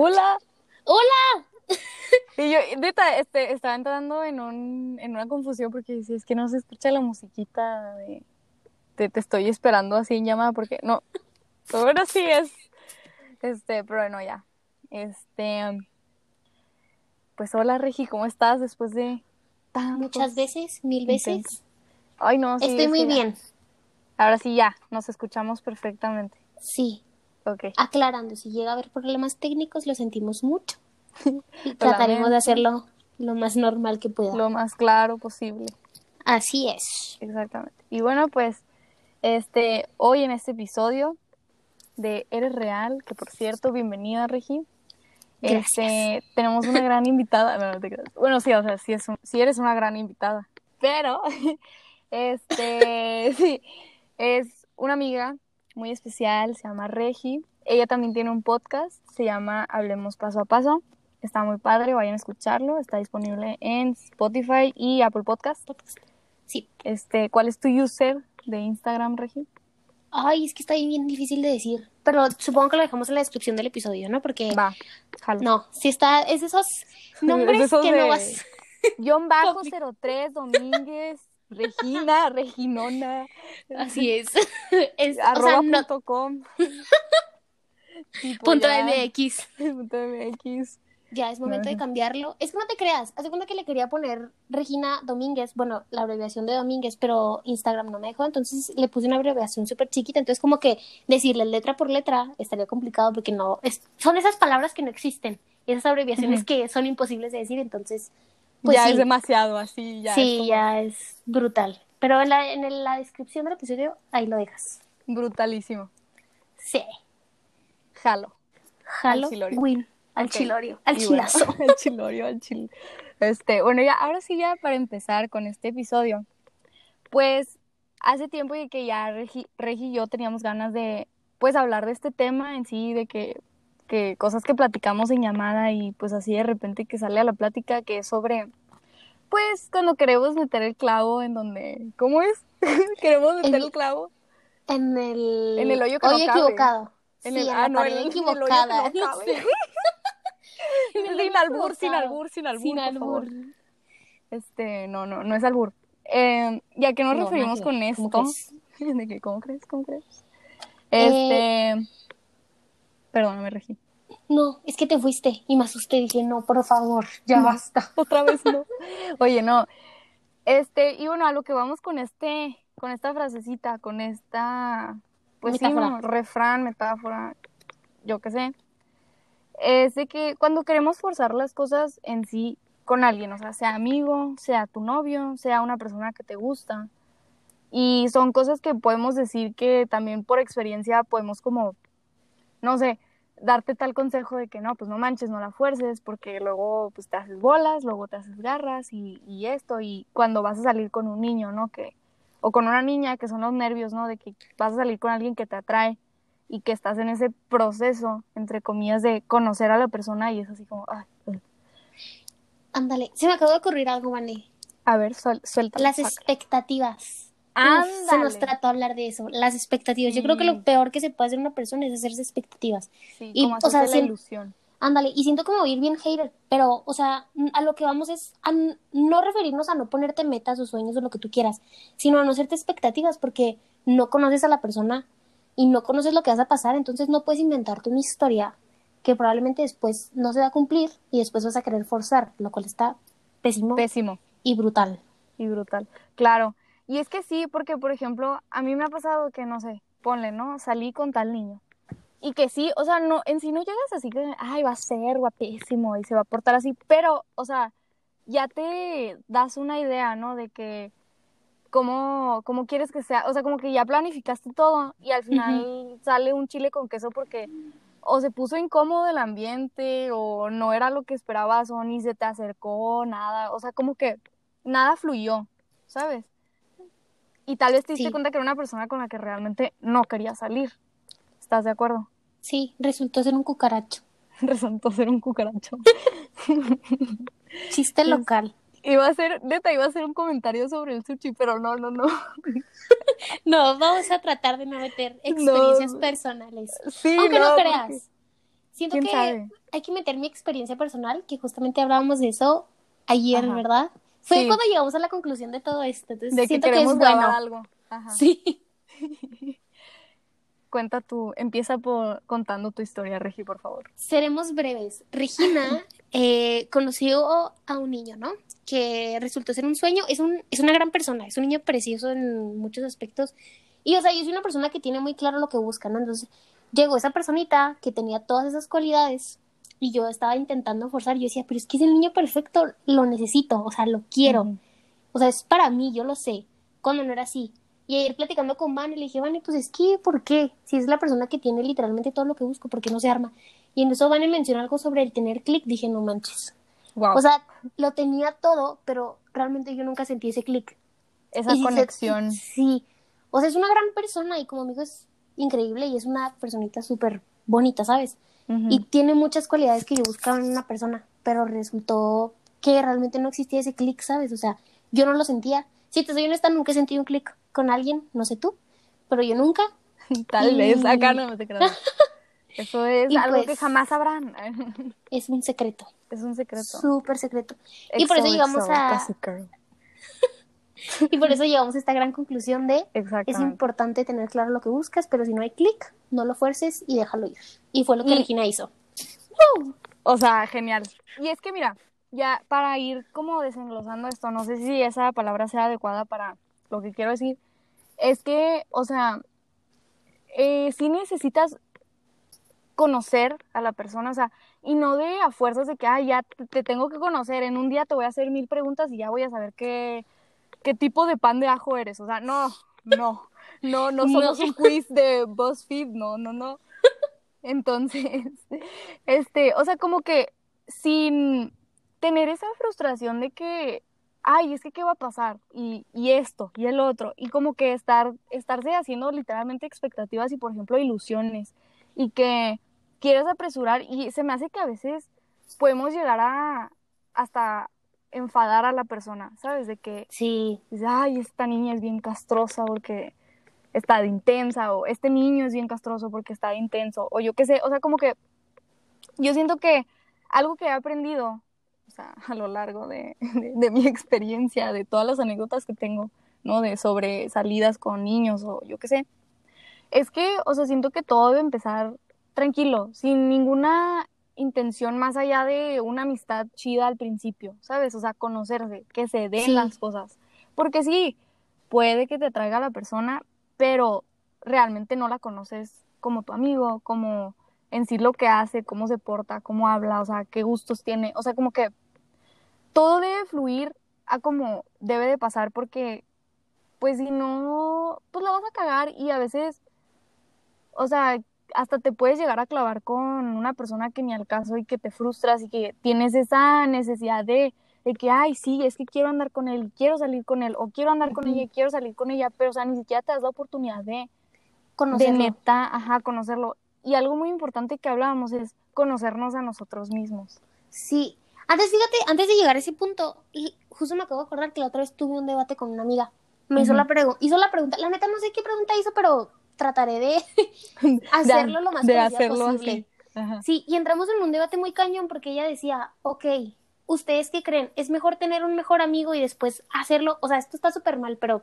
Hola. ¡Hola! Y yo, neta, este, estaba entrando en, un, en una confusión porque si es que no se escucha la musiquita de, de te estoy esperando así en llamada porque no, ahora sí es, este, pero bueno, ya. Este, pues hola Regi, ¿cómo estás después de tantos Muchas veces, mil veces. intentos? Ay, no, sí, Estoy es muy ya. bien. Ahora sí ya, nos escuchamos perfectamente. Sí. Aclarando, si llega a haber problemas técnicos, lo sentimos mucho. Y trataremos de hacerlo lo más normal que pueda. Lo más claro posible. Así es. Exactamente. Y bueno, pues, este, hoy en este episodio de Eres Real, que por cierto, bienvenida, Regi. Este, tenemos una gran invitada. No, no te. Bueno, sí, o sea, sí, es un- sí eres una gran invitada. Pero, este, sí, es una amiga muy especial, se llama Regi. Ella también tiene un podcast, se llama Hablemos Paso a Paso. Está muy padre, vayan a escucharlo. Está disponible en Spotify y Apple Podcast. Sí. Este, ¿cuál es tu user de Instagram, Regi? Ay, es que está bien difícil de decir. Pero supongo que lo dejamos en la descripción del episodio, ¿no? Porque. Va, jalo. No, si está. Es esos nombres Es de esos que de- no vas. Guión bajo 03, Domínguez, Regina, Reginona, Así es. es o sea, arroba no. punto com. Tipo, Punto ya, MX. punto MX. Ya es momento de cambiarlo. Es que no te creas. Hace cuenta que le quería poner Regina Domínguez, bueno, la abreviación de Domínguez, pero Instagram no me dejó, entonces le puse una abreviación súper chiquita. Entonces, como que decirle letra por letra estaría complicado porque no. Es, son esas palabras que no existen y esas abreviaciones que son imposibles de decir. Entonces, pues ya sí, es demasiado así, ya sí, es como ya es brutal. Pero en la, en la descripción del episodio, ahí lo dejas. brutalísimo. Sí. Jalo. Jalo, chilorio. win. Al Ok. chilorio, al Y bueno, chilazo. al chilorio, al chil. Este, bueno, ya, ahora sí ya para empezar con este episodio. Pues hace tiempo que ya Regi, Regi y yo teníamos ganas de, pues, hablar de este tema en sí, de que, que cosas que platicamos en llamada y pues así de repente que sale a la plática que es sobre, pues, cuando queremos meter el clavo en donde, ¿cómo es? queremos meter En- el clavo En el, En el hoyo que no cabe. equivocado. en sí, el, en ah, la no, en el hoyo que no cabe. Sin hoyo albur, sin albur, sin albur, por favor. Este, no, no, no es albur. Eh, ¿Y a qué nos No, referimos con esto? ¿Cómo crees? ¿Cómo crees? Eh, Este, perdóname, Regi. No, es que te fuiste y me asusté. Dije, no, por favor, ya No. basta. Otra vez no. Oye, no. Este, y bueno, a lo que vamos con este, con esta frasecita, con esta, pues sí, Metáfora. ¿no? refrán, metáfora, yo qué sé, es de que cuando queremos forzar las cosas en sí con alguien, o sea, sea amigo, sea tu novio, sea una persona que te gusta, y son cosas que podemos decir que también por experiencia podemos como, no sé, darte tal consejo de que no, pues no manches, no la fuerces, porque luego pues te haces bolas, luego te haces garras y, y esto, y cuando vas a salir con un niño, ¿no? Que, o con una niña, que son los nervios, ¿no? De que vas a salir con alguien que te atrae y que estás en ese proceso, entre comillas, de conocer a la persona y es así como, ay. Ándale, se me acabó de ocurrir algo, Vane. a ver, suel, suelta. Las expectativas. Uf, se nos trató hablar de eso, las expectativas. Yo creo que lo peor que se puede hacer una persona es hacerse expectativas. Sí, y, como o sea, la si- ilusión. Ándale, y siento como ir bien hater, pero, o sea, a lo que vamos es a no referirnos a no ponerte metas o sueños o lo que tú quieras, sino a no hacerte expectativas porque no conoces a la persona y no conoces lo que vas a pasar, entonces no puedes inventarte una historia que probablemente después no se va a cumplir y después vas a querer forzar, lo cual está pésimo Pésimo. y brutal. Y brutal. Claro. Y es que sí, porque por ejemplo, a mí me ha pasado que, no sé, ponle, ¿no? Salí con tal niño. Y que sí, o sea, no, en sí no llegas así que, ay, va a ser guapísimo y se va a portar así, pero, o sea, ya te das una idea, ¿no? De que cómo, cómo quieres que sea, o sea, como que ya planificaste todo y al final sale un chile con queso porque o se puso incómodo el ambiente o no era lo que esperabas o ni se te acercó, nada, o sea, como que nada fluyó, ¿sabes? Y tal vez te diste Sí. cuenta que era una persona con la que realmente no quería salir. ¿Estás de acuerdo? Sí, resultó ser un cucaracho. Resultó ser un cucaracho. Chiste local. Iba a ser, neta, iba a hacer un comentario sobre el sushi, pero no, no, no. No, vamos a tratar de no meter experiencias No. personales. Sí, Aunque no, porque- creas. siento ¿Quién que sabe? hay que meter mi experiencia personal, que justamente hablábamos de eso ayer, Ajá. ¿verdad? Fue Sí. cuando llegamos a la conclusión de todo esto. Entonces, De que siento que, queremos es bueno. algo. Ajá. Sí. Cuenta tú, empieza por contando tu historia, Regi, por favor. Seremos breves. Regina eh, conoció a un niño, ¿no? Que resultó ser un sueño. Es, un, es una gran persona, es un niño precioso en muchos aspectos. Y, o sea, yo soy una persona que tiene muy claro lo que busca, ¿no? Entonces, llegó esa personita que tenía todas esas cualidades y yo estaba intentando forzar. Yo decía, pero es que es el niño perfecto, lo necesito, o sea, lo quiero. O sea, es para mí, yo lo sé. Cuando no era así. Y ayer platicando con Vane, le dije, Vane, pues es que, ¿por qué? Si es la persona que tiene literalmente todo lo que busco, ¿por qué no se arma? Y en eso Vane mencionó algo sobre el tener clic. Dije, no manches. Wow. O sea, lo tenía todo, pero realmente yo nunca sentí ese clic. Esa Y sí se- conexión. Sí. O sea, es una gran persona y como amigo es increíble y es una personita súper bonita, ¿sabes? Y tiene muchas cualidades que yo buscaba en una persona, pero resultó que realmente no existía ese clic, ¿sabes? O sea, yo no lo sentía. Si te soy honesta, nunca he sentido un clic con alguien, no sé tú, pero yo nunca. Tal vez, acá no te creas. Eso es Y algo pues- que jamás sabrán. Es un secreto, es un secreto. súper secreto. y por eso llegamos a-. Y por eso llegamos a esta gran conclusión de es importante tener claro lo que buscas, pero si no hay clic, no lo fuerces y déjalo ir. Y fue lo que Y- Regina hizo. O sea, genial. Y es que mira, ya para ir como desenglosando esto, no sé si esa palabra sea adecuada para lo que quiero decir, es que, o sea, eh, sí necesitas conocer a la persona, o sea, y no de a fuerzas de que, ah, ya te tengo que conocer, en un día te voy a hacer mil preguntas y ya voy a saber qué, qué tipo de pan de ajo eres, o sea, no, no, no, no somos No. un quiz de BuzzFeed, no, no, no. Entonces, este, o sea, como que sin tener esa frustración de que, ay, es que qué va a pasar, y, y esto, y el otro, y como que estar, estarse haciendo literalmente expectativas y, por ejemplo, ilusiones, y que quieres apresurar, y se me hace que a veces podemos llegar a hasta enfadar a la persona, ¿sabes? De que Sí, ay, esta niña es bien castrosa porque está de intensa, o este niño es bien castroso porque está de intenso, o yo qué sé, o sea, como que yo siento que algo que he aprendido, o sea, a lo largo de, de- de mi experiencia, de todas las anécdotas que tengo, ¿no? De sobre salidas con niños o yo qué sé, es que, o sea, siento que todo debe empezar tranquilo, sin ninguna intención más allá de una amistad chida al principio, ¿sabes? O sea, conocerse, que se den Sí. las cosas. Porque sí, puede que te atraiga la persona, pero realmente no la conoces como tu amigo, como en sí lo que hace, cómo se porta, cómo habla, o sea, qué gustos tiene, o sea, como que todo debe fluir a como debe de pasar porque pues si no, pues la vas a cagar y a veces, o sea, hasta te puedes llegar a clavar con una persona que ni al caso y que te frustras y que tienes esa necesidad de, de que, ay, sí, es que quiero andar con él, quiero salir con él, o quiero andar con ella y quiero salir con ella, pero o sea, ni siquiera te das la oportunidad de, de conocerlo. neta, ajá, conocerlo. Y algo muy importante que hablábamos es conocernos a nosotros mismos. Sí. Antes, fíjate, antes de llegar a ese punto, y justo me acabo de acordar que la otra vez tuve un debate con una amiga. Me hizo Ujú. la pregu- hizo la pregunta, la neta no sé qué pregunta hizo, pero trataré de hacerlo lo más de hacerlo posible. así. Sí, y entramos en un debate muy cañón porque ella decía, ok, ¿ustedes qué creen? ¿Es mejor tener un mejor amigo y después hacerlo? O sea, esto está súper mal, pero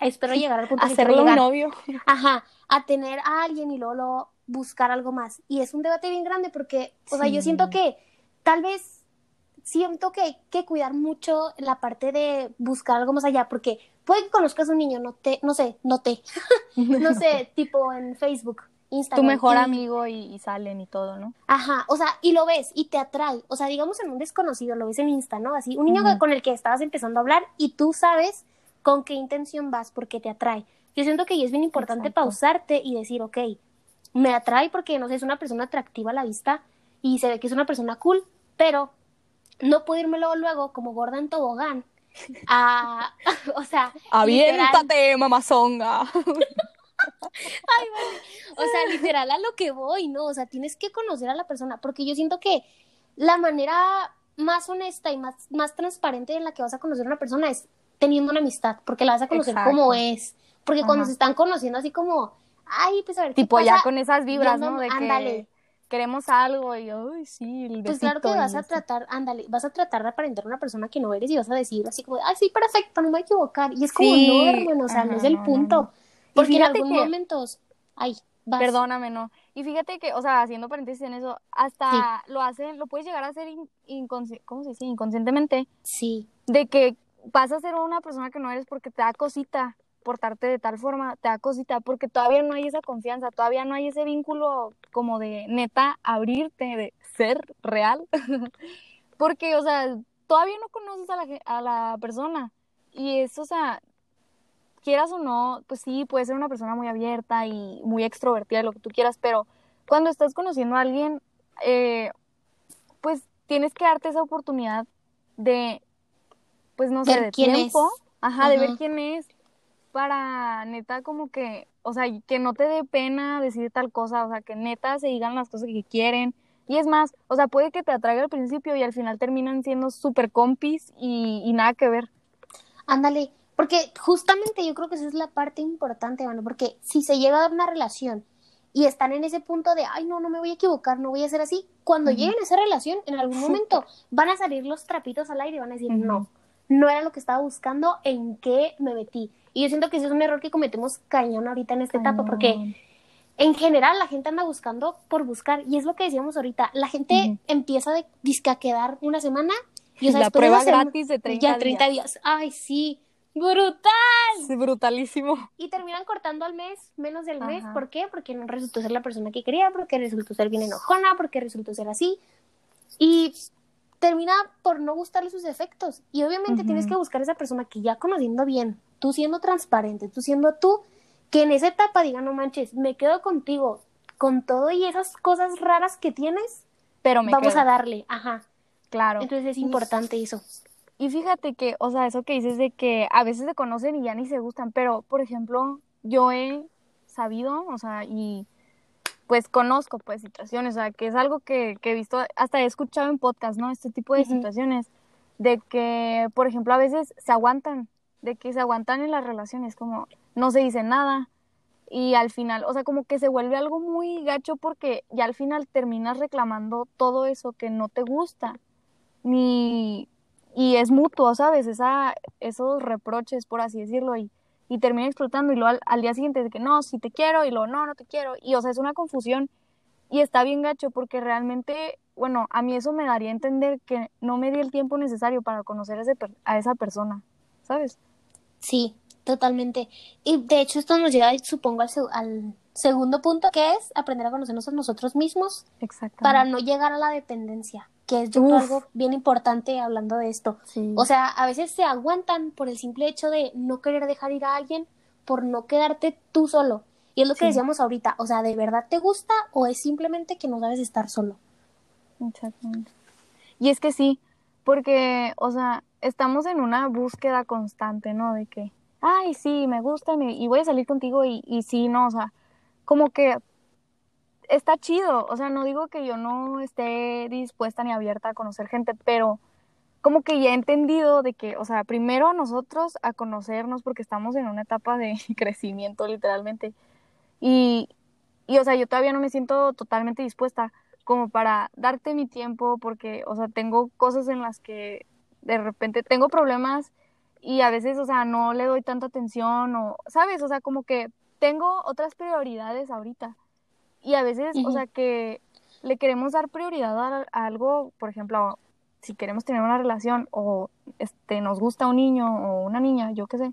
espero llegar al punto quiero Hacerlo llegar. novio. Ajá, a tener a alguien y luego, luego buscar algo más. Y es un debate bien grande porque, o sea, yo siento que tal vez siento que hay que cuidar mucho la parte de buscar algo más allá, porque puede que conozcas a un niño, no te, no sé, no te, no sé, tipo en Facebook, tu Instagram. mejor y- amigo y, y salen y todo, ¿no? Ajá, o sea, y lo ves y te atrae. O sea, digamos en un desconocido, lo ves en Insta, ¿no? Así, un niño con el que estabas empezando a hablar y tú sabes con qué intención vas porque te atrae. Yo siento que ahí es bien importante Exacto. pausarte y decir, ok, me atrae porque, no sé, es una persona atractiva a la vista y se ve que es una persona cool, pero no puedo irme luego, luego como gorda en tobogán a, o sea, literal- Aviéntate, mamazonga. Ay, vale. O sea, literal a lo que voy, ¿no? O sea, tienes que conocer a la persona, porque yo siento que la manera más honesta y más, más transparente en la que vas a conocer a una persona es teniendo una amistad, porque la vas a conocer Exacto. como es. Porque cuando se están conociendo así como, ay, pues a ver, ¿qué tipo ya pasa? con esas vibras, ¿no? De que, ándale. Queremos algo y, ay, sí, el Pues claro que vas a tratar, ándale, vas a tratar de aparentar una persona que no eres y vas a decir así como, ay, sí, perfecto, no me voy a equivocar. Y es como, Sí, no, hermano, o sea, no es el no, no, punto. no. Y Porque en fíjate algún que- momentos, ay, vas. Perdóname, no. Y fíjate que, o sea, haciendo paréntesis en eso, hasta lo hacen, lo puedes llegar a hacer in- inconsci- ¿cómo se dice? Inconscientemente, Sí, de que vas a ser una persona que no eres porque te da cosita portarte de tal forma, te da cosita, porque todavía no hay esa confianza, todavía no hay ese vínculo como de neta abrirte, de ser real, porque, o sea, todavía no conoces a la, a la persona y eso, o sea, quieras o no, pues sí, puede ser una persona muy abierta y muy extrovertida, lo que tú quieras, pero cuando estás conociendo a alguien, eh, pues tienes que darte esa oportunidad de, pues no sé, Ver de quién tiempo, es. ajá, de ver Ajá. quién es, para neta como que, o sea, que no te dé pena decir tal cosa, o sea, que neta se digan las cosas que quieren. Y es más, o sea, puede que te atraiga al principio y al final terminan siendo súper compis y, y nada que ver. ándale. Porque justamente yo creo que esa es la parte importante, mano, porque si se llega a dar una relación y están en ese punto de, ay, no, no me voy a equivocar, no voy a ser así, cuando lleguen a esa relación, en algún momento van a salir los trapitos al aire y van a decir, no, no era lo que estaba buscando, en qué me metí. Y yo siento que ese es un error que cometemos cañón ahorita en esta etapa, porque en general la gente anda buscando por buscar, y es lo que decíamos ahorita, la gente empieza de disque a quedar una semana y o sea, la de prueba sema- gratis de 30 ya 30 días. Ay, sí, brutal. Brutalísimo. Y terminan cortando al mes, menos del mes. ¿Por qué? Porque no resultó ser la persona que quería, porque resultó ser bien enojona, porque resultó ser así. Y termina por no gustarle sus efectos. Y obviamente tienes que buscar esa persona que ya conociendo bien, tú siendo transparente, tú siendo tú, que en esa etapa diga, no manches, me quedo contigo, con todo y esas cosas raras que tienes, Pero me vamos quedo, a darle. Ajá. claro. Entonces es Y- importante eso. Y fíjate que, o sea, eso que dices de que a veces se conocen y ya ni se gustan, pero, por ejemplo, yo he sabido, o sea, y pues conozco pues situaciones, o sea, que es algo que, que he visto, hasta he escuchado en podcast, ¿no? Este tipo de situaciones, de que, por ejemplo, a veces se aguantan, de que se aguantan en las relaciones, como no se dice nada, y al final, o sea, como que se vuelve algo muy gacho porque ya al final terminas reclamando todo eso que no te gusta, ni y es mutuo, ¿sabes? Esa, esos reproches, por así decirlo, y, y termina explotando y luego al, día siguiente de que no, sí te quiero, y luego no, no te quiero, y o sea, es una confusión y está bien gacho porque realmente, bueno, a mí eso me daría a entender que no me di el tiempo necesario para conocer a, ese a esa persona, ¿sabes? Sí, totalmente. Y de hecho esto nos lleva, supongo, al, al segundo punto, que es aprender a conocernos a nosotros mismos para no llegar a la dependencia, que es yo creo algo bien importante hablando de esto. Sí. O sea, a veces se aguantan por el simple hecho de no querer dejar ir a alguien, por no quedarte tú solo. Y es lo que decíamos ahorita, o sea, ¿de verdad te gusta o es simplemente que no sabes estar solo? Exactamente. Y es que sí, porque, o sea, estamos en una búsqueda constante, ¿no? De que, ay, sí, me gusta me- y voy a salir contigo y, y sí, no, o sea, como que está chido, o sea, no digo que yo no esté dispuesta ni abierta a conocer gente, pero como que ya he entendido de que, o sea, primero nosotros a conocernos porque estamos en una etapa de crecimiento literalmente y, y, o sea, yo todavía no me siento totalmente dispuesta como para darte mi tiempo porque, o sea, tengo cosas en las que de repente tengo problemas y a veces, o sea, no le doy tanta atención o, ¿sabes? O sea, como que tengo otras prioridades ahorita y a veces, o sea, que le queremos dar prioridad a, a algo, por ejemplo, si queremos tener una relación o este nos gusta un niño o una niña, yo qué sé.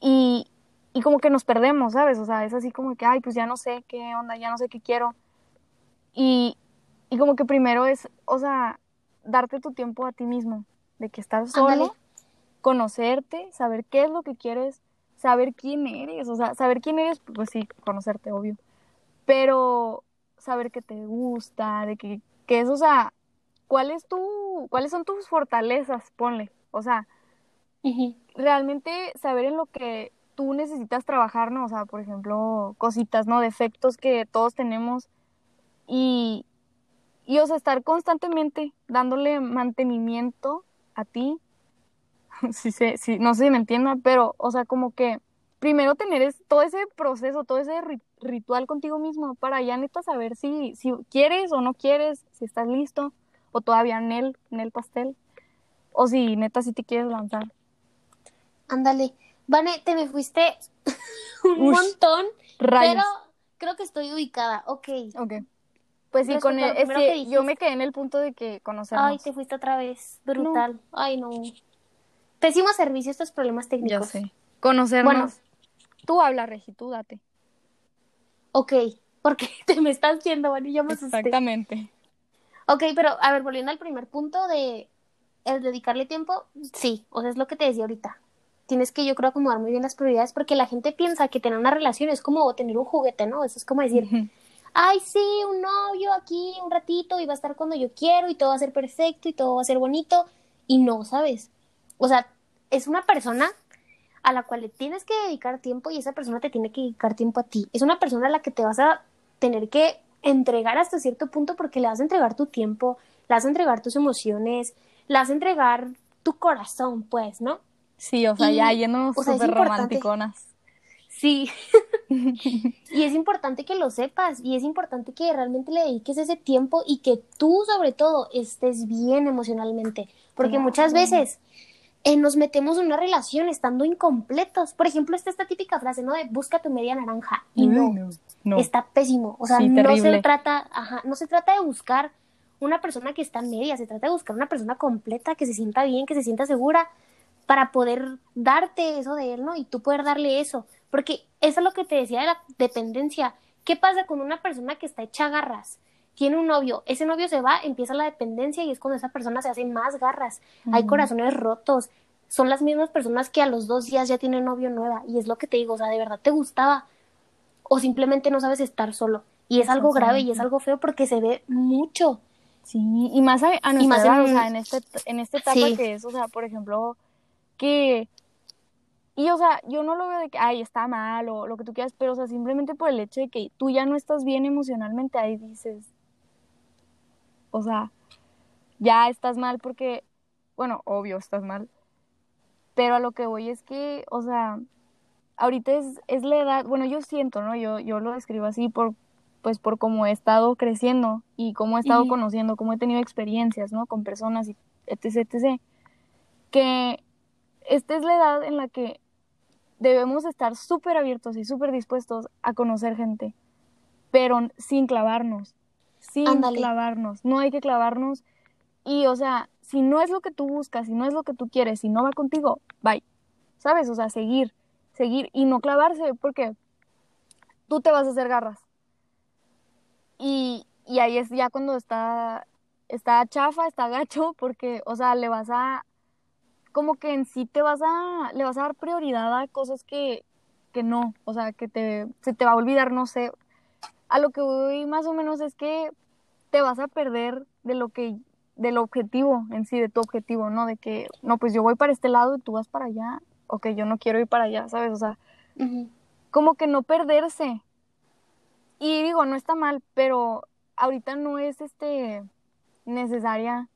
Y, y como que nos perdemos, ¿sabes? O sea, es así como que, ay, pues ya no sé qué onda, ya no sé qué quiero. Y, y como que primero es, o sea, darte tu tiempo a ti mismo, de que estás solo, Ándale. conocerte, saber qué es lo que quieres, saber quién eres, o sea, saber quién eres, pues sí, conocerte, obvio, pero saber qué te gusta, de que, que es, o sea, ¿cuál es tu, cuáles son tus fortalezas? Ponle, o sea, realmente saber en lo que tú necesitas trabajar, ¿no? O sea, por ejemplo, cositas, ¿no? Defectos que todos tenemos y, y o sea, estar constantemente dándole mantenimiento a ti. Sí, sé, sí, no sé si me entiendan, pero, o sea, como que primero tener es, todo ese proceso, todo ese ri- ritual contigo mismo para ya neta saber si, si quieres o no quieres, si estás listo o todavía en el, en el pastel o si neta si te quieres lanzar. Ándale. Vane, te me fuiste un Ush, montón, Rayos. pero creo que estoy ubicada. Ok. Ok. Pues sí, con el, es que que yo me quedé en el punto de que conocernos. Ay, te fuiste otra vez. Brutal. Ay, no. Pésimo servicio estos problemas ya técnicos. sé. Conocernos. Bueno. Tú habla, Regi, tú date. Ok. Porque te me estás yendo, Vane, ya me asusté. Exactamente. Ok, pero a ver, volviendo al primer punto de el dedicarle tiempo, sí, o sea, es lo que te decía ahorita. Tienes que, yo creo, acomodar muy bien las prioridades porque la gente piensa que tener una relación es como tener un juguete, ¿no? Eso es como decir, ay, sí, un novio aquí un ratito y va a estar cuando yo quiero y todo va a ser perfecto y todo va a ser bonito. Y no, ¿sabes? O sea, es una persona a la cual le tienes que dedicar tiempo y esa persona te tiene que dedicar tiempo a ti. Es una persona a la que te vas a tener que entregar hasta cierto punto porque le vas a entregar tu tiempo, le vas a entregar tus emociones, le vas a entregar tu corazón, pues, ¿no? Sí, o sea, Y, ya yéndonos sea, súper importante. romanticonas. Sí. y es importante que lo sepas y es importante que realmente le dediques ese tiempo y que tú sobre todo estés bien emocionalmente, porque Claro. muchas veces eh, nos metemos en una relación estando incompletos. Por ejemplo, está esta típica frase, ¿no? De busca tu media naranja y no, no. no. está pésimo. O sea, Sí, no se trata, ajá, no se trata de buscar una persona que está media, se trata de buscar una persona completa que se sienta bien, que se sienta segura para poder darte eso de él, ¿no? Y tú poder darle eso. Porque eso es lo que te decía de la dependencia. ¿Qué pasa con una persona que está hecha garras? Tiene un novio, ese novio se va, empieza la dependencia y es cuando esa persona se hace más garras. Hay corazones rotos. Son las mismas personas que a los dos días ya tienen novio nueva. Y es lo que te digo, o sea, de verdad te gustaba. O simplemente no sabes estar solo. Y es algo grave y es algo feo porque se ve mucho. Sí, y más a, a nuestra más edad, en- o sea, en, este, en esta etapa Sí. que es, o sea, por ejemplo, que... Y, o sea, yo no lo veo de que, ay, está mal o lo que tú quieras, pero, o sea, simplemente por el hecho de que tú ya no estás bien emocionalmente, ahí dices, o sea, ya estás mal porque, bueno, obvio, estás mal, pero a lo que voy es que, o sea, ahorita es, es la edad, bueno, yo siento, ¿no? Yo, yo lo describo así por, pues por cómo he estado creciendo y cómo he estado conociendo, cómo he tenido experiencias, ¿no? Con personas y etc, etc. Que esta es la edad en la que debemos estar súper abiertos y súper dispuestos a conocer gente, pero sin clavarnos, sin clavarnos. No hay que clavarnos y, o sea, si no es lo que tú buscas, si no es lo que tú quieres, si no va contigo, bye. ¿Sabes? O sea, seguir, seguir y no clavarse porque tú te vas a hacer garras. Y, y ahí es ya cuando está, está chafa, está gacho, porque, o sea, le vas a, como que en sí te vas a, le vas a dar prioridad a cosas que, que no, o sea, que te, se te va a olvidar, no sé. A lo que voy más o menos es que te vas a perder de lo que, del objetivo en sí, de tu objetivo, ¿no? De que, no, pues yo voy para este lado y tú vas para allá, o que yo no quiero ir para allá, ¿sabes? O sea, como que no perderse. Y digo, no está mal, pero ahorita no es este necesaria,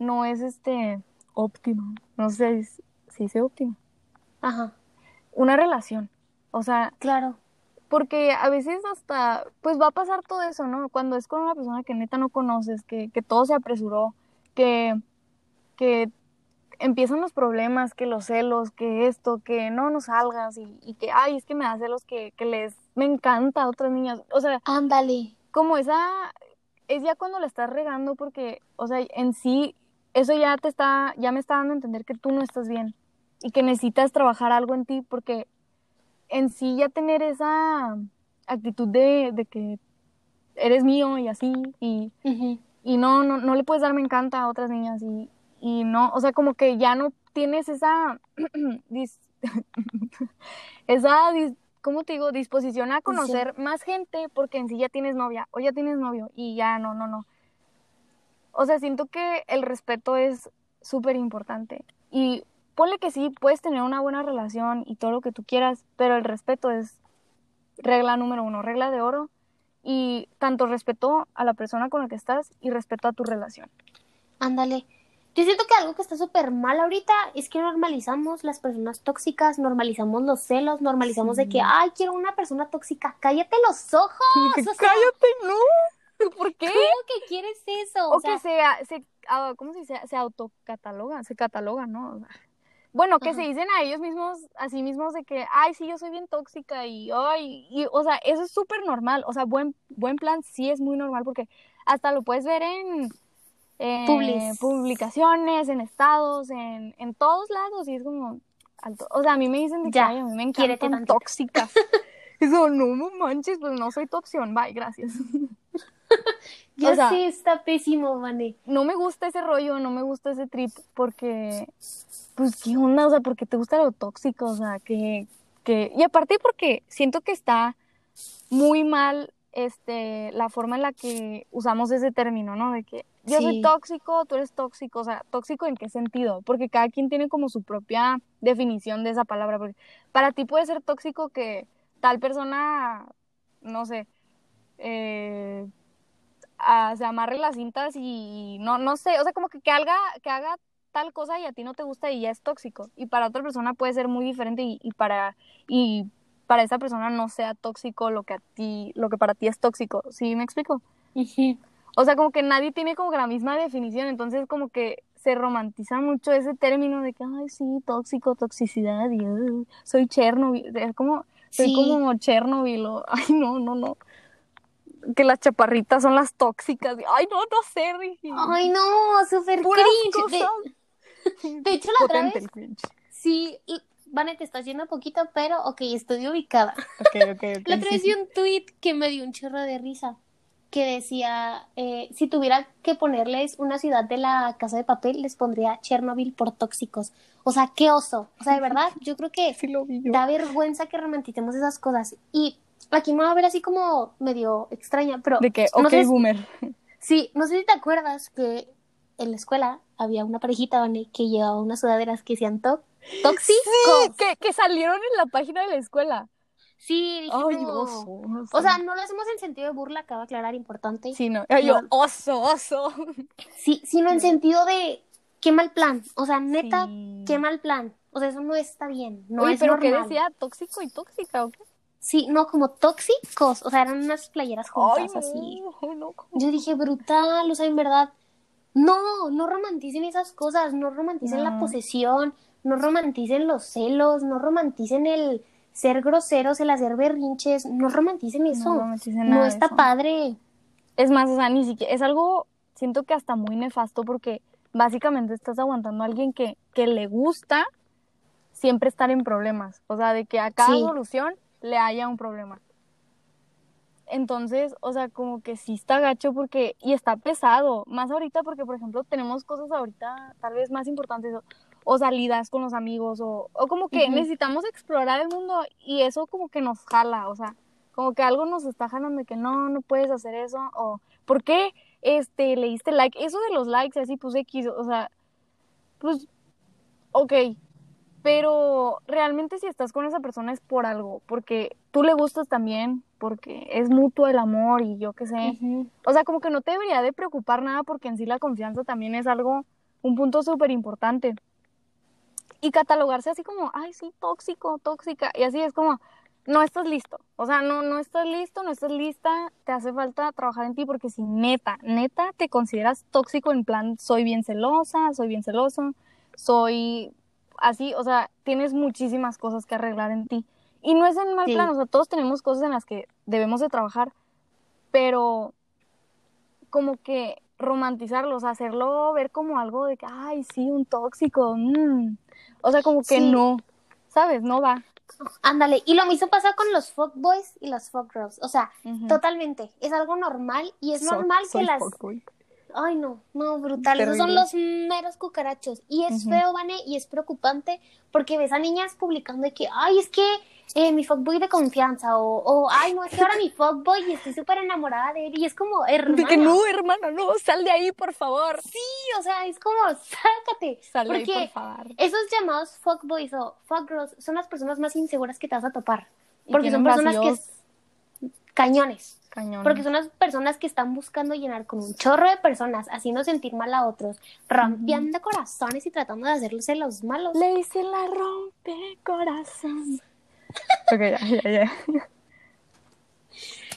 no es este óptima, no sé si dice óptima. Ajá, Una relación. O sea, claro. Porque a veces hasta, pues va a pasar todo eso, ¿no? Cuando es con una persona que neta no conoces, que, que todo se apresuró, que, que empiezan los problemas, que los celos, que esto, que no nos salgas y, y que, ay, es que me da celos que, que les, me encanta a otras niñas. O sea, Ándale. como esa, es ya cuando la estás regando porque, o sea, en sí, eso ya te está, ya me está dando a entender que tú no estás bien y que necesitas trabajar algo en ti porque en sí ya tener esa actitud de, de que eres mío y así y, y no, no, no le puedes dar me encanta a otras niñas y, y no, o sea, como que ya no tienes esa, esa, ¿cómo te digo? Disposición a conocer más gente porque en sí ya tienes novia o ya tienes novio y ya no, no, no. O sea, siento que el respeto es súper importante y ponle que sí, puedes tener una buena relación y todo lo que tú quieras, pero el respeto es regla número uno, regla de oro y tanto respeto a la persona con la que estás y respeto a tu relación. Ándale. Yo siento que algo que está súper mal ahorita es que normalizamos las personas tóxicas, normalizamos los celos, normalizamos de que, ay, quiero una persona tóxica, cállate los ojos. Que o sea, cállate, no. ¿Por qué? ¿Cómo que quieres eso? O, O sea, que se, se ah, ¿cómo se dice? Se autocatalogan, se catalogan, ¿no? O sea, Bueno, que Ajá. se dicen a ellos mismos, a sí mismos de que, ay, sí, yo soy bien tóxica y, ay, y, o sea, eso es súper normal, o sea, buen, buen plan sí es muy normal porque hasta lo puedes ver en, en Publis. publicaciones, en estados, en, en todos lados y es como, alto- o sea, a mí me dicen de que, Ya, ay, a mí me encantan tóxicas. Eso, no, no manches, pues no soy toxión, bye, gracias. ya o sea- sé, está pésimo, Vane. no me gusta ese rollo, no me gusta ese trip porque, pues, ¿qué onda? O sea, porque te gusta lo tóxico, o sea, que, que, y aparte porque siento que está muy mal, este, la forma en la que usamos ese término, ¿no? De que yo soy tóxico, tú eres tóxico, o sea, tóxico en qué sentido? Porque cada quien tiene como su propia definición de esa palabra, porque para ti puede ser tóxico que tal persona, no sé, eh, a- se amarre las cintas y no, no sé, o sea, como que, que haga, que haga tal cosa y a ti no te gusta y ya es tóxico. Y para otra persona puede ser muy diferente y, y para, y para esa persona no sea tóxico lo que a ti, lo que para ti es tóxico. ¿Sí me explico? O sea, como que nadie tiene como que la misma definición, entonces como que se romantiza mucho ese término de que, ay, sí, tóxico, toxicidad, y "Ay, soy Chernobyl, es como, soy Sí. como Chernobyl, o, ay, no, no, no, que las chaparritas son las tóxicas, ay, no, no sé, Rigi, Ay, no, súper cringe. De, de hecho, la otra vez, sí, y- Vane, te estás yendo poquito, pero ok, estoy ubicada. Ok, ok, ok. La otra vez vi un tweet que me dio un chorro de risa, que decía, eh, si tuviera que ponerles una ciudad de la casa de papel, les pondría Chernobyl por tóxicos. O sea, qué oso. O sea, de verdad, yo creo que sí lo vi yo. da vergüenza que romanticemos esas cosas. Y aquí me va a ver así como medio extraña, pero De que, no ok, sé si- boomer. Sí, no sé si te acuerdas que en la escuela había una parejita, Vane, que llevaba unas sudaderas que decían to tóxicos. Sí, que, que salieron en la página de la escuela. Sí, dije, Ay, no. oso. O sea, no lo hacemos en sentido de burla, acaba de aclarar, importante. Sí, no. Yo, no. oso, oso. Sí, sino en sentido de qué mal plan. O sea, neta, Sí. qué mal plan. O sea, eso no está bien. No Oye, es pero ¿qué normal. decía? ¿Tóxico y tóxica o qué? Sí, no, como tóxicos. O sea, eran unas playeras Ay, juntas no, así. no, ¿cómo? Yo dije, brutal, o sea, en verdad. No, no romanticen esas cosas, no romanticen la No. posesión, no romanticen los celos, no romanticen el ser groseros, el hacer berrinches, no romanticen eso. No romanticen No nada está eso. padre. Es más, o sea, ni siquiera, es algo, siento que hasta muy nefasto porque básicamente estás aguantando a alguien que, que le gusta siempre estar en problemas. O sea, de que a cada Sí. solución le haya un problema. Entonces, o sea, como que sí está gacho porque, y está pesado, más ahorita porque, por ejemplo, tenemos cosas ahorita tal vez más importantes, o, o salidas con los amigos, o, o como que Ujú. necesitamos explorar el mundo y eso como que nos jala, o sea, como que algo nos está jalando de que no, no puedes hacer eso, o ¿por qué este, le diste like? Eso de los likes, así pues X, o sea, pues, ok, pero realmente si estás con esa persona es por algo, porque tú le gustas también, porque es mutuo el amor y yo qué sé. O sea, como que no te debería de preocupar nada porque en sí la confianza también es algo, un punto súper importante. Y catalogarse así como, ay, sí, tóxico, tóxica, y así es como, no estás listo. O sea, no, no estás listo, no estás lista, te hace falta trabajar en ti porque si neta, neta te consideras tóxico en plan, soy bien celosa, soy bien celoso, soy así, o sea, tienes muchísimas cosas que arreglar en ti. Y no es en mal Sí. plan, o sea, todos tenemos cosas en las que debemos de trabajar, pero como que romantizarlo, o sea, hacerlo ver como algo de que, ay, sí, un tóxico, mm". o sea, como que Sí. no, ¿sabes? No va. Ándale, y lo mismo pasa con los fuckboys y las fuckgirls. O sea, totalmente, es algo normal y es So- normal que las... fuckboy. Ay, no, no, brutal. Esos son los meros cucarachos. Y es feo, Vane, y es preocupante porque ves a niñas publicando de que, ay, es que eh, mi fuckboy de confianza, o, o, ay, no, es que ahora mi fuckboy y estoy súper enamorada de él. Y es como, hermana. De que no, hermana, no, sal de ahí, por favor. Sí, o sea, es como, sácate. Sal de ahí, porque por favor. esos llamados fuckboys o fuckgirls son las personas más inseguras que te vas a topar. Porque son personas que cañones. Cañón. Porque son las personas que están buscando llenar con un chorro de personas, haciendo sentir mal a otros, rompiendo corazones y tratando de hacerles los malos. Le hice la rompe corazón. ok, ya, ya, ya.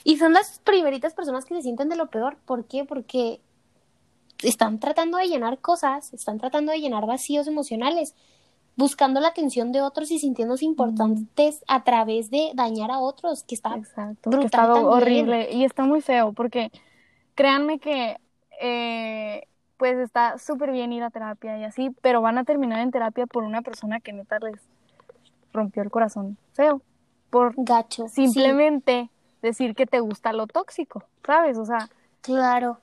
Y son las primeritas personas que se sienten de lo peor. ¿Por qué? Porque están tratando de llenar cosas, están tratando de llenar vacíos emocionales, buscando la atención de otros y sintiéndose importantes a través de dañar a otros, que está Exacto, que brutal está también. horrible y está muy feo porque créanme que eh, pues está súper bien ir a terapia y así, pero van a terminar en terapia por una persona que neta les rompió el corazón feo, por gacho. sí, simplemente decir que te gusta lo tóxico, ¿sabes? O sea, claro.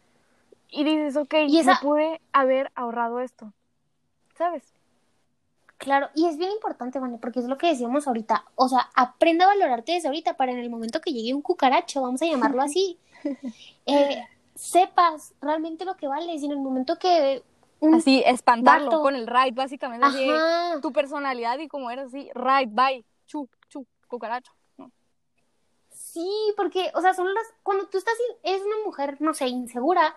y dices, ok, Y esa- me pude haber ahorrado esto, ¿sabes? Claro, y es bien importante, Vane, porque es lo que decíamos ahorita. O sea, aprende a valorarte desde ahorita para en el momento que llegue un cucaracho, vamos a llamarlo así, eh, sepas realmente lo que vales y en el momento que un... Así, espantarlo vato. con el ride, básicamente, así, tu personalidad y como eres así, ride, bye, chu, chu, cucaracho. ¿no? sí, porque, o sea, son las... Cuando tú estás, in- eres una mujer, no sé, insegura,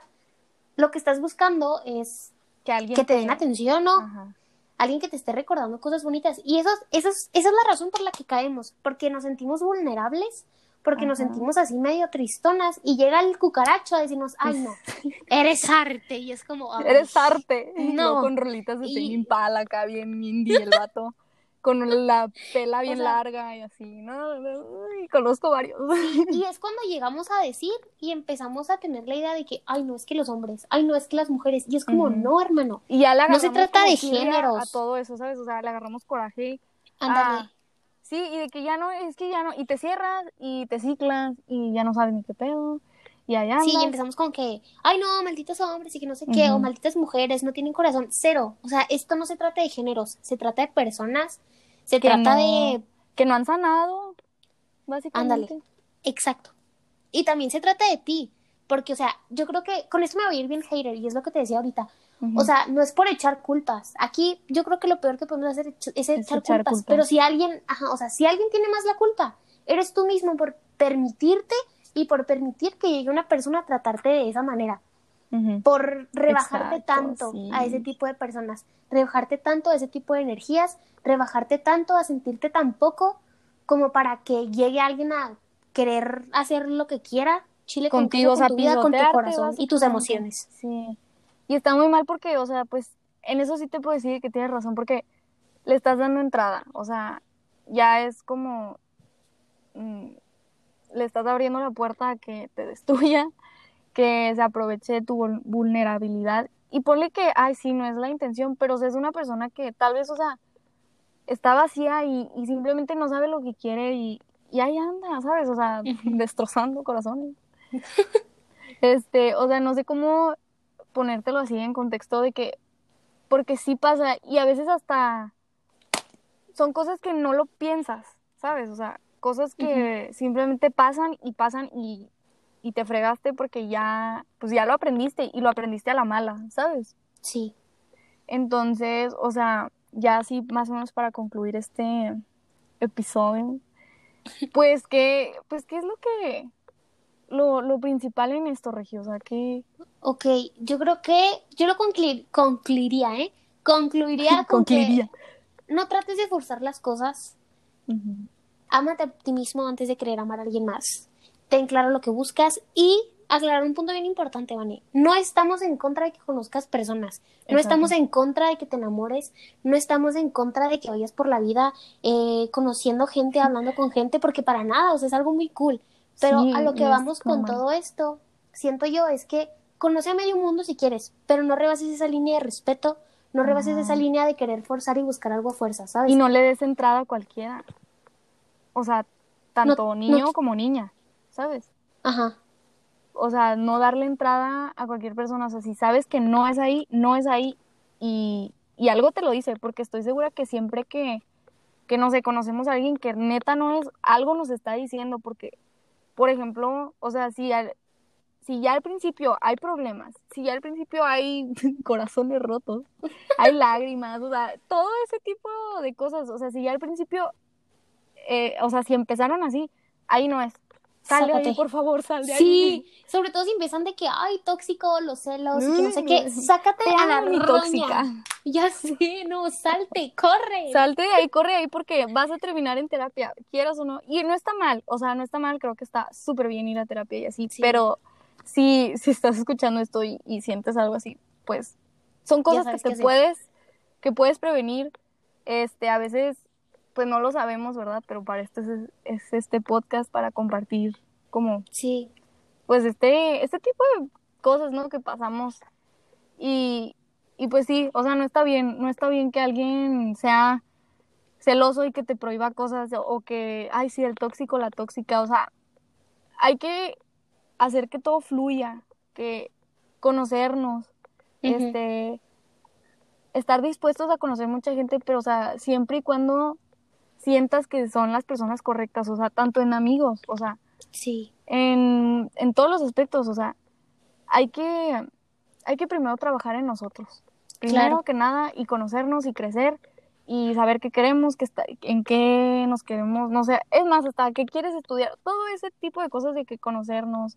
lo que estás buscando es Que alguien que te den atención, ¿no? Ajá. Alguien que te esté recordando cosas bonitas. Y eso, eso es- esa es la razón por la que caemos, porque nos sentimos vulnerables, porque nos sentimos así medio tristonas, y llega el cucaracho a decirnos, ay no, eres arte, y es como. Eres arte. No. No. con rolitas de Y- Impala acá, bien indie el vato. Con la pela bien sea- larga y así, ¿no? Uy, conozco varios. Y es cuando llegamos a decir y empezamos a tener la idea de que, ay no, es que los hombres, ay no, es que las mujeres, y es como, Ujú. no, hermano, Y ya le No se trata de géneros. A todo eso, ¿sabes? O sea, le agarramos coraje. ándale. Sí, y de que ya no, es que ya no, y te cierras y te ciclas y ya no sabes ni qué pedo. Y allá Sí, y empezamos con que, ay no, malditos hombres y que no sé qué, o malditas mujeres, no tienen corazón, cero. O sea, esto no se trata de géneros, se trata de personas, se Que trata no- de que no han sanado, básicamente. Exacto. Y también se trata de ti, porque, o sea, yo creo que con esto me voy a ir bien hater, y es lo que te decía ahorita. O sea, no es por echar culpas. Aquí yo creo que lo peor que podemos hacer es, es echar, echar culpas. culpas. Pero si alguien, ajá, o sea, si alguien tiene más la culpa, eres tú mismo por permitirte y por permitir que llegue una persona a tratarte de esa manera. Por rebajarte Exacto, tanto sí. a ese tipo de personas, rebajarte tanto a ese tipo de energías, rebajarte tanto a sentirte tan poco como para que llegue alguien a querer hacer lo que quiera, chile contigo, con tu vida, con tu corazón y tus emociones. Sí. Y está muy mal porque, o sea, pues en eso sí te puedo decir que tienes razón porque le estás dando entrada. O sea, ya es como mm, le estás abriendo la puerta a que te destruya, que se aproveche de tu vul- vulnerabilidad. Y ponle que, ay, sí, no es la intención, pero o sea, es una persona que tal vez, o sea, está vacía y, y simplemente no sabe lo que quiere y, y ahí anda, ¿sabes? O sea, destrozando corazones. Este, o sea, no sé cómo ponértelo así en contexto de que, porque sí pasa, y a veces hasta son cosas que no lo piensas, ¿sabes? O sea, cosas que simplemente pasan y pasan y, y te fregaste porque ya, pues ya lo aprendiste y lo aprendiste a la mala, ¿sabes? Sí. Entonces, o sea, ya así más o menos para concluir este episodio, pues que, pues qué es lo que, lo, lo principal en esto, Regio, o sea, que Ok, yo creo que yo lo conclu- concluiría, ¿eh? Concluiría con Concluiría. que no trates de forzar las cosas. Ujú. Ámate a ti mismo antes de querer amar a alguien más. Ten claro lo que buscas y aclarar un punto bien importante, Vane. No estamos en contra de que conozcas personas. No Exacto. estamos en contra de que te enamores. No estamos en contra de que vayas por la vida eh, conociendo gente, hablando con gente, porque para nada, o sea, es algo muy cool. Pero Sí, a lo que vamos con todo esto, siento yo, es que conoce a medio mundo si quieres, pero no rebases esa línea de respeto, no rebases Ajá. esa línea de querer forzar y buscar algo a fuerza, ¿sabes? Y no le des entrada a cualquiera. O sea, tanto No- niño no- como niña, ¿sabes? Ajá. O sea, no darle entrada a cualquier persona. O sea, si sabes que no es ahí, no es ahí. Y, y algo te lo dice, porque estoy segura que siempre que, que no sé, conocemos a alguien que neta no es, algo nos está diciendo, porque, por ejemplo, o sea, si, al- si ya al principio hay problemas, si ya al principio hay corazones rotos, hay lágrimas, o sea, todo ese tipo de cosas, o sea, si ya al principio, eh, o sea, si empezaron así, ahí no es. Sal de ahí, Sácate. por favor, sal de ahí. Sí, sobre todo si empiezan de que, ay, tóxico, los celos, que no sé Mm, qué, sácate Te a la mi tóxica. Ya sé, no, salte, corre. Salte de ahí, corre de ahí porque vas a terminar en terapia, quieras o no. Y no está mal, o sea, no está mal, creo que está súper bien ir a terapia y así. Sí. Pero si, si estás escuchando esto y, y sientes algo así, pues son cosas que te puedes, que puedes prevenir. Este, a veces, pues no lo sabemos, ¿verdad? Pero para esto es, es este podcast para compartir como Sí, pues este, este tipo de cosas, ¿no? Que pasamos. Y, y pues sí, o sea, no está bien, no está bien que alguien sea celoso y que te prohíba cosas o, que, ay, sí, el tóxico, la tóxica, o sea, hay que hacer que todo fluya, que conocernos, este, estar dispuestos a conocer mucha gente, pero, o sea, siempre y cuando sientas que son las personas correctas, o sea, tanto en amigos, o sea, sí, en, en todos los aspectos, o sea, hay que, hay que primero trabajar en nosotros, primero Claro. que nada, y conocernos y crecer y saber qué queremos, qué está, en qué nos queremos, no sé, es más, hasta qué quieres estudiar, todo ese tipo de cosas de que conocernos,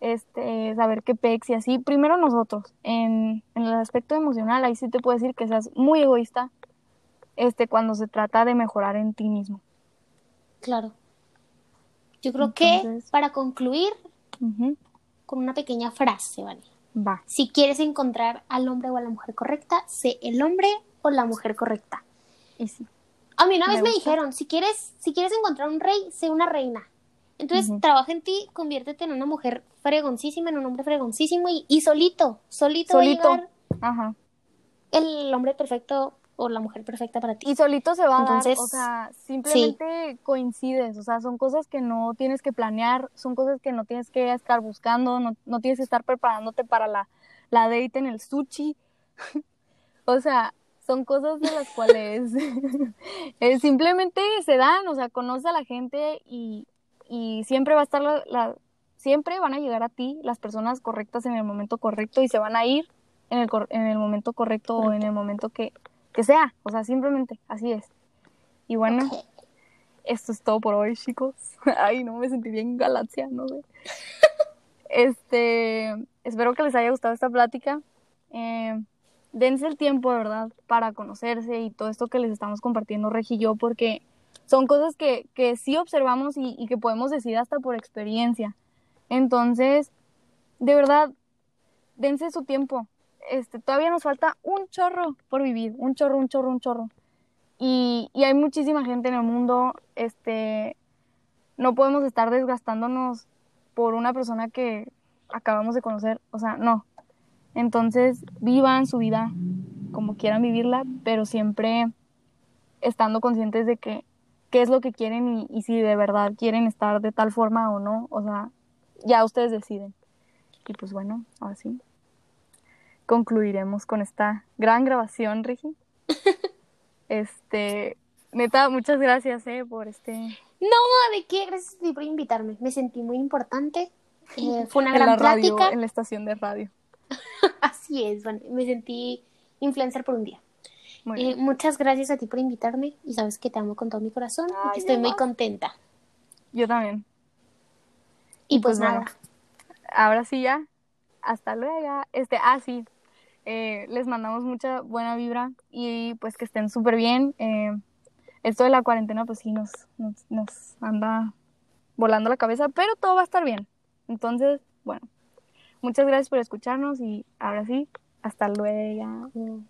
este, saber qué pex y así, primero nosotros, en, en el aspecto emocional, ahí sí te puedo decir que seas muy egoísta, este, cuando se trata de mejorar en ti mismo. claro. Yo creo que para concluir con una pequeña frase, ¿vale? Va. Si quieres encontrar al hombre o a la mujer correcta, sé el hombre o la mujer correcta. Y sí. A mí una vez me dijeron, si quieres, si quieres encontrar un rey, sé una reina. Entonces, trabaja en ti, conviértete en una mujer fregoncísima, en un hombre fregoncísimo y, y solito, solito, va a Solito. llegar Ajá. el hombre perfecto o la mujer perfecta para ti. Y solito se va a Entonces, dar, o sea, simplemente coincides, o sea, son cosas que no tienes que planear, son cosas que no tienes que estar buscando, no, no tienes que estar preparándote para la, la date en el sushi. o sea, son cosas de las cuales eh, simplemente se dan, o sea, conoce a la gente y, y siempre va a estar la, la- siempre van a llegar a ti las personas correctas en el momento correcto y se van a ir en el, cor- en el momento correcto o en el momento que, que sea, o sea, simplemente así es. Y bueno, esto es todo por hoy, chicos. Ay, no me sentí bien galaxia, no sé. Este, espero que les haya gustado esta plática. Eh, dense el tiempo, de verdad, para conocerse y todo esto que les estamos compartiendo, Regi y yo, porque son cosas que, que sí observamos y, y que podemos decir hasta por experiencia. Entonces, de verdad, dense su tiempo. Este, todavía nos falta un chorro por vivir, un chorro, un chorro, un chorro. Y, hay muchísima gente en el mundo, este, no podemos estar desgastándonos por una persona que acabamos de conocer, o sea, no. Entonces, vivan su vida como quieran vivirla, pero siempre estando conscientes de que qué es lo que quieren y, y si de verdad quieren estar de tal forma o no, o sea, ya ustedes deciden. Y pues bueno, ahora sí. Concluiremos con esta gran grabación, Regi. Este, neta, muchas gracias, eh, por este No, ¿de qué? Gracias a ti por invitarme. Me sentí muy importante. Eh, fue una en la gran radio, plática. en la estación de radio. Así es, Vane. me sentí influencer por un día. Eh, muchas gracias a ti por invitarme y sabes que te amo con todo mi corazón y que estoy muy contenta. Yo también. Y, Y pues, pues bueno, nada, Ahora sí ya. Hasta luego. Este, ah, sí. Eh, les mandamos mucha buena vibra y pues que estén súper bien. Eh, esto de la cuarentena pues sí nos, nos, anda volando la cabeza, pero todo va a estar bien. Entonces, bueno, muchas gracias por escucharnos y ahora sí, hasta luego.